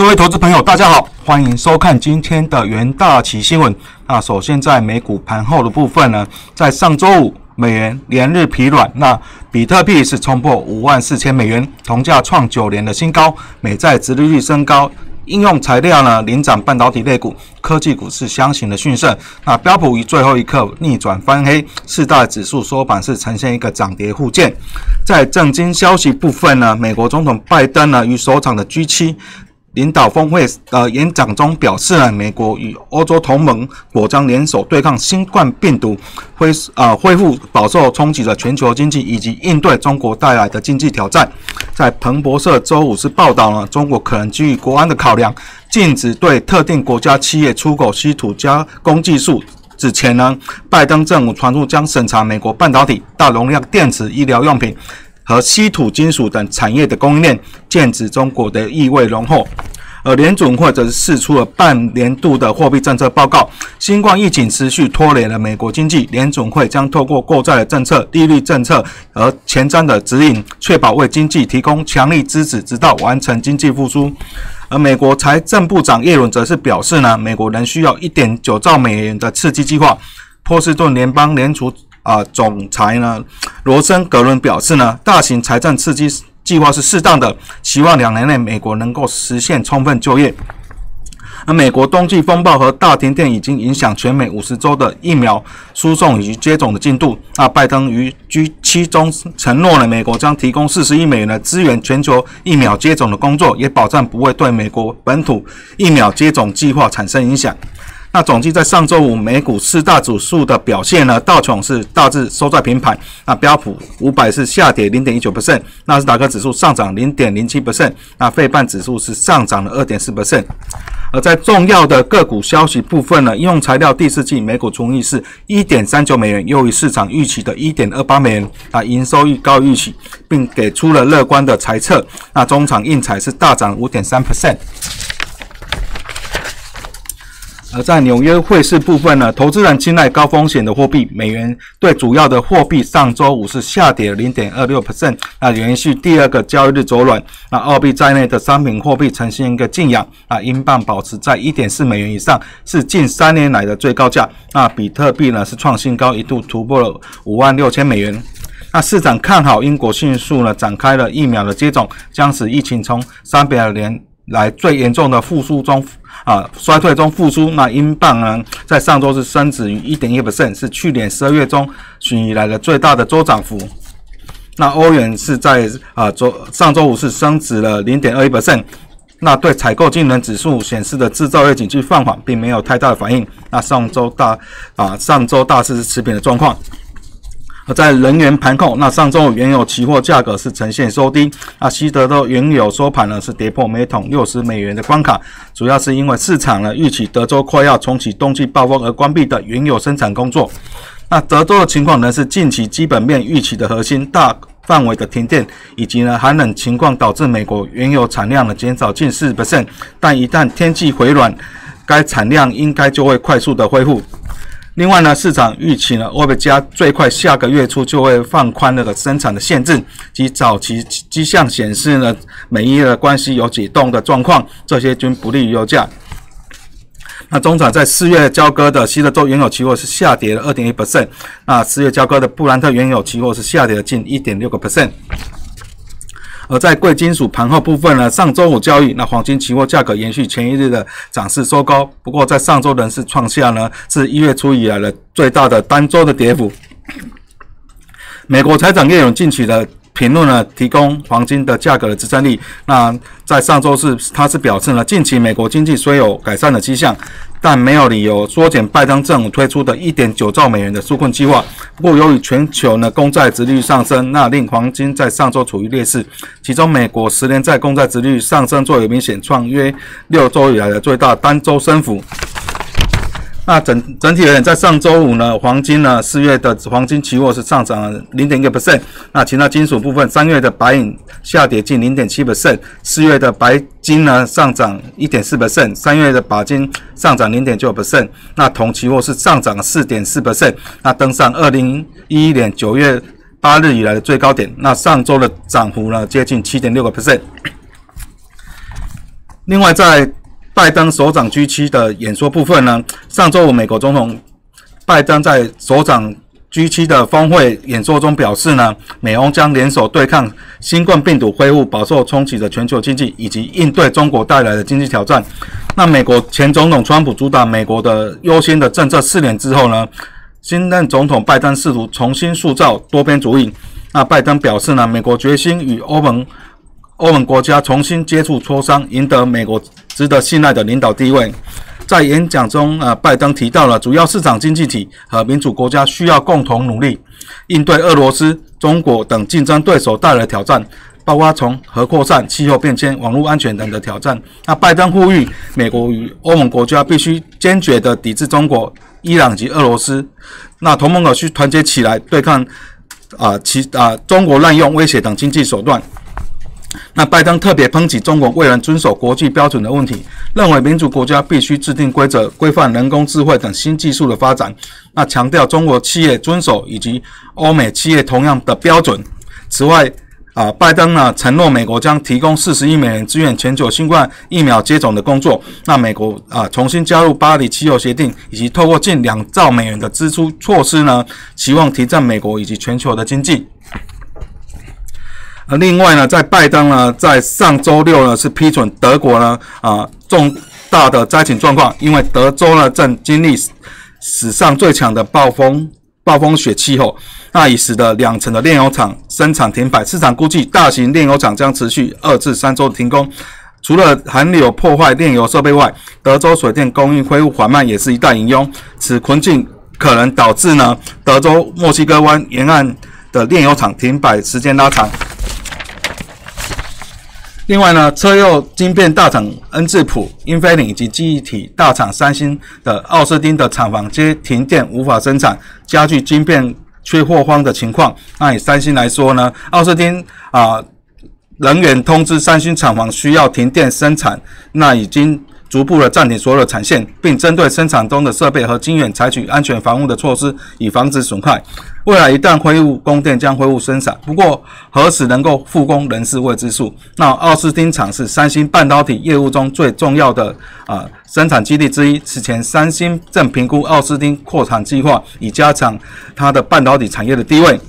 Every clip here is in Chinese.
各位投资朋友，大家好，欢迎收看今天的元大旗新闻。那首先在美股盘后的部分呢，在上周五美元连日疲软，那比特币是冲破五万四千美元，同价创九年的新高，美债殖利率升高，应用材料呢领涨半导体类股，科技股是相形的逊色。那标普于最后一刻逆转翻黑，四大指数收盘是呈现一个涨跌互见。在正经消息部分呢，美国总统拜登呢于首场的 G7。领导峰会的演讲中表示呢，美国与欧洲同盟或将联手对抗新冠病毒，恢啊恢复饱受冲击的全球经济，以及应对中国带来的经济挑战。在彭博社周五是报道了，中国可能基于国安的考量，禁止对特定国家企业出口稀土加工技术。之前呢，拜登政府传出将审查美国半导体、大容量电池、医疗用品。和稀土金属等产业的供应链，剑指中国的意味浓厚。而联总会则是释出了半年度的货币政策报告。新冠疫情持续拖累了美国经济，联总会将透过购债的政策、利率政策和前瞻的指引，确保为经济提供强力支持，直到完成经济复苏。而美国财政部长耶伦则是表示呢，美国仍需要一点九兆美元的刺激计划。波士顿联邦联储。啊，总裁呢，罗森格伦表示呢，大型财政刺激计划是适当的，希望两年内美国能够实现充分就业。而美国冬季风暴和大停电已经影响全美五十州的疫苗输送以及接种的进度。那拜登于 G7 中承诺了，美国将提供四十亿美元的支援全球疫苗接种的工作，也保证不会对美国本土疫苗接种计划产生影响。那总计在上周五美股四大指数的表现呢？道琼是大致收在平盘，那标普五百是下跌零点一九百分，那纳斯达克指数上涨零点零七百分那费半指数是上涨了二点四百分。而在重要的个股消息部分呢，应用材料第四季每股纯益是一点三九美元，优于市场预期的一点二八美元，啊，营收预高预期，并给出了乐观的猜测。那中场印材是大涨五点三 percent。而在纽约汇市部分呢，投资人青睐高风险的货币，美元对主要的货币上周五是下跌零点二六 percent，那连续第二个交易日走软。那澳币在内的商品货币呈现一个静养，啊，英镑保持在一点四美元以上，是近三年来的最高价。那比特币呢是创新高，一度突破了五万六千美元。那市场看好英国迅速呢展开了疫苗的接种，将使疫情从三百年来最严重的复苏中。啊，衰退中复苏。那英镑呢，在上周是升值于一点一 percent，是去年十二月中旬以来的最大的周涨幅。那欧元是在啊周上周五是升值了零点二一 percent。那对采购经能指数显示的制造业景气放缓，并没有太大的反应。那上周大啊上周大市是持平的状况。在能源盘控，那上周原油期货价格是呈现收低，那西德州原油收盘呢是跌破每桶六十美元的关卡，主要是因为市场呢预期德州快要重启冬季暴风而关闭的原油生产工作。那德州的情况呢是近期基本面预期的核心大范围的停电，以及呢寒冷情况导致美国原油产量呢减少近四 percent，但一旦天气回暖，该产量应该就会快速的恢复。另外呢，市场预期呢，欧佩加最快下个月初就会放宽那个生产的限制，及早期迹象显示呢，美伊的关系有解冻的状况，这些均不利于油价。那中场在四月交割的西德州原油期货是下跌了二点一 percent，那四月交割的布兰特原油期货是下跌了近一点六个 percent。而在贵金属盘后部分呢，上周五交易，那黄金期货价格延续前一日的涨势收高，不过在上周仍是创下呢自一月初以来的最大的单周的跌幅。美国财长耶伦进取的。评论呢，提供黄金的价格的支撑力。那在上周是，他是表示呢，近期美国经济虽有改善的迹象，但没有理由缩减拜登政府推出的一点九兆美元的纾困计划。不过，由于全球呢公债殖率上升，那令黄金在上周处于劣势。其中，美国十年债公债殖率上升，作为明显创约六周以来的最大单周升幅。那整整体而言，在上周五呢，黄金呢四月的黄金期货是上涨了零点一个 percent。那其他金属部分，三月的白银下跌近零点七 percent，四月的白金呢上涨一点四 percent，三月的钯金上涨零点九 percent。那铜期货是上涨四点四 percent，那登上二零一一年九月八日以来的最高点。那上周的涨幅呢接近七点六个 percent。另外，在拜登首长 G7 的演说部分呢，上周五美国总统拜登在首长 G7 的峰会演说中表示呢，美欧将联手对抗新冠病毒恢复饱受冲击的全球经济，以及应对中国带来的经济挑战。那美国前总统川普主导美国的优先的政策四年之后呢，新任总统拜登试图重新塑造多边主义。那拜登表示呢，美国决心与欧盟。欧盟国家重新接触磋商，赢得美国值得信赖的领导地位。在演讲中，啊，拜登提到了主要市场经济体和民主国家需要共同努力，应对俄罗斯、中国等竞争对手带来的挑战，包括从核扩散、气候变迁、网络安全等的挑战。那拜登呼吁美国与欧盟国家必须坚决地抵制中国、伊朗及俄罗斯。那同盟国需团结起来对抗啊其啊中国滥用威胁等经济手段。那拜登特别抨击中国未能遵守国际标准的问题，认为民主国家必须制定规则规范人工智慧等新技术的发展。那强调中国企业遵守以及欧美企业同样的标准。此外，啊，拜登呢承诺美国将提供四十亿美元支援全球新冠疫苗接种的工作。那美国啊重新加入巴黎气候协定，以及透过近两兆美元的支出措施呢，期望提振美国以及全球的经济。另外呢，在拜登呢，在上周六呢，是批准德国呢啊重大的灾情状况，因为德州呢正经历史上最强的暴风暴风雪气候，那已使得两层的炼油厂生产停摆，市场估计大型炼油厂将持续二至三周停工。除了寒流破坏炼油设备外，德州水电供应恢复缓慢也是一大隐忧。此困境可能导致呢德州墨西哥湾沿岸的炼油厂停摆时间拉长。另外呢，车用晶片大厂恩智浦、英飞凌以及记忆体大厂三星的奥斯汀的厂房皆停电，无法生产，加剧晶片缺货荒的情况。那以三星来说呢，奥斯汀啊，人员通知三星厂房需要停电生产，那已经。逐步的暂停所有的产线，并针对生产中的设备和晶圆采取安全防护的措施，以防止损害。未来一旦恢复供电，将恢复生产。不过，何时能够复工，仍是未知数。那奥斯汀厂是三星半导体业务中最重要的啊生产基地之一。此前，三星正评估奥斯汀扩产计划，以加强它的半导体产业的地位。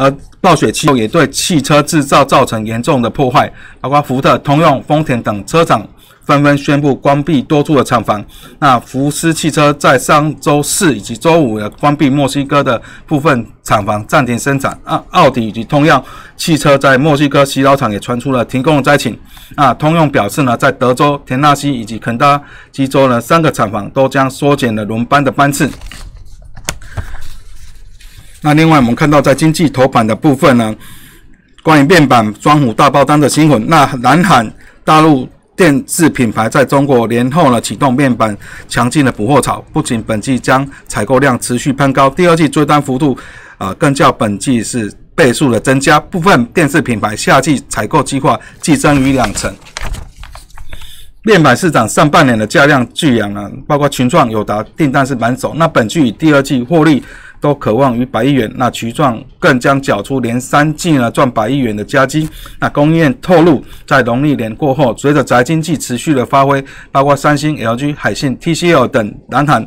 而暴雪气候也对汽车制造造成严重的破坏，包括福特、通用、丰田等车厂。纷纷宣布关闭多处的厂房。那福斯汽车在上周四以及周五也关闭墨西哥的部分厂房，暂停生产。啊，奥迪以及通用汽车在墨西哥洗澡厂也传出了停工的灾情。啊，通用表示呢，在德州、田纳西以及肯塔基州呢，三个厂房都将缩减了轮班的班次。那另外，我们看到在经济头版的部分呢，关于面板双虎大爆单的新闻。那南韩大陆。电视品牌在中国年后呢启动面板强劲的补货潮，不仅本季将采购量持续攀高，第二季追单幅度啊更较本季是倍数的增加。部分电视品牌夏季采购计划季增逾两成。面板市场上半年的价量巨扬啊，包括群创、友达订单是满手，那本季第二季获利。都渴望逾百亿元，那渠状更将缴出连三季呢赚百亿元的佳绩。那供应链透露，在农历年过后，随着宅经济持续的发挥，包括三星、LG、海信、TCL 等南韩。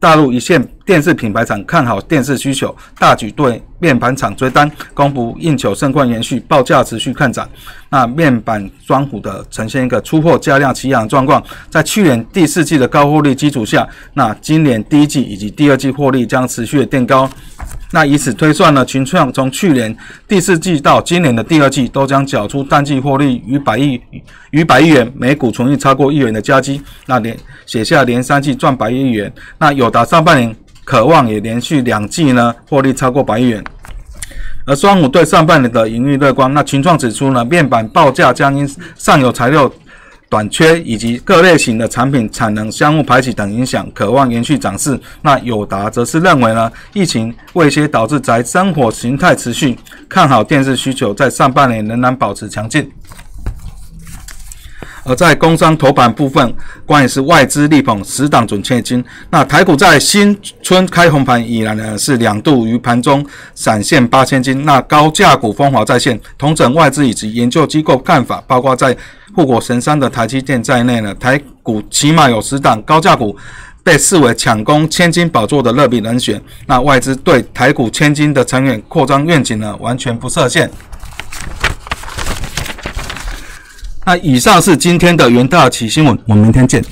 大陆一线电视品牌厂看好电视需求，大举对面板厂追单，供不应求盛况延续，报价持续看涨。那面板双虎的呈现一个出货加量齐扬状况，在去年第四季的高获利基础下，那今年第一季以及第二季获利将持续的垫高。那以此推算呢，群创从去年第四季到今年的第二季，都将缴出单季获利逾百亿、逾百亿元，每股纯益超过亿元的佳绩。那连写下连三季赚百亿元。那友达上半年渴望也连续两季呢获利超过百亿元。而双虎对上半年的盈利乐观。那群创指出呢，面板报价将因上游材料。短缺以及各类型的产品产能相互排挤等影响，渴望延续涨势。那友达则是认为呢，疫情威胁导致宅生活形态持续，看好电视需求在上半年仍然保持强劲。而在工商头版部分，关于是外资力捧十档准确金。那台股在新春开红盘以来呢，是两度于盘中闪现八千金。那高价股风华再现，同整外资以及研究机构看法，包括在护国神山的台积电在内呢，台股起码有十档高价股被视为抢攻千金宝座的热比人选。那外资对台股千金的长远扩张愿景呢，完全不设限。那以上是今天的元大奇新闻，我们明天见。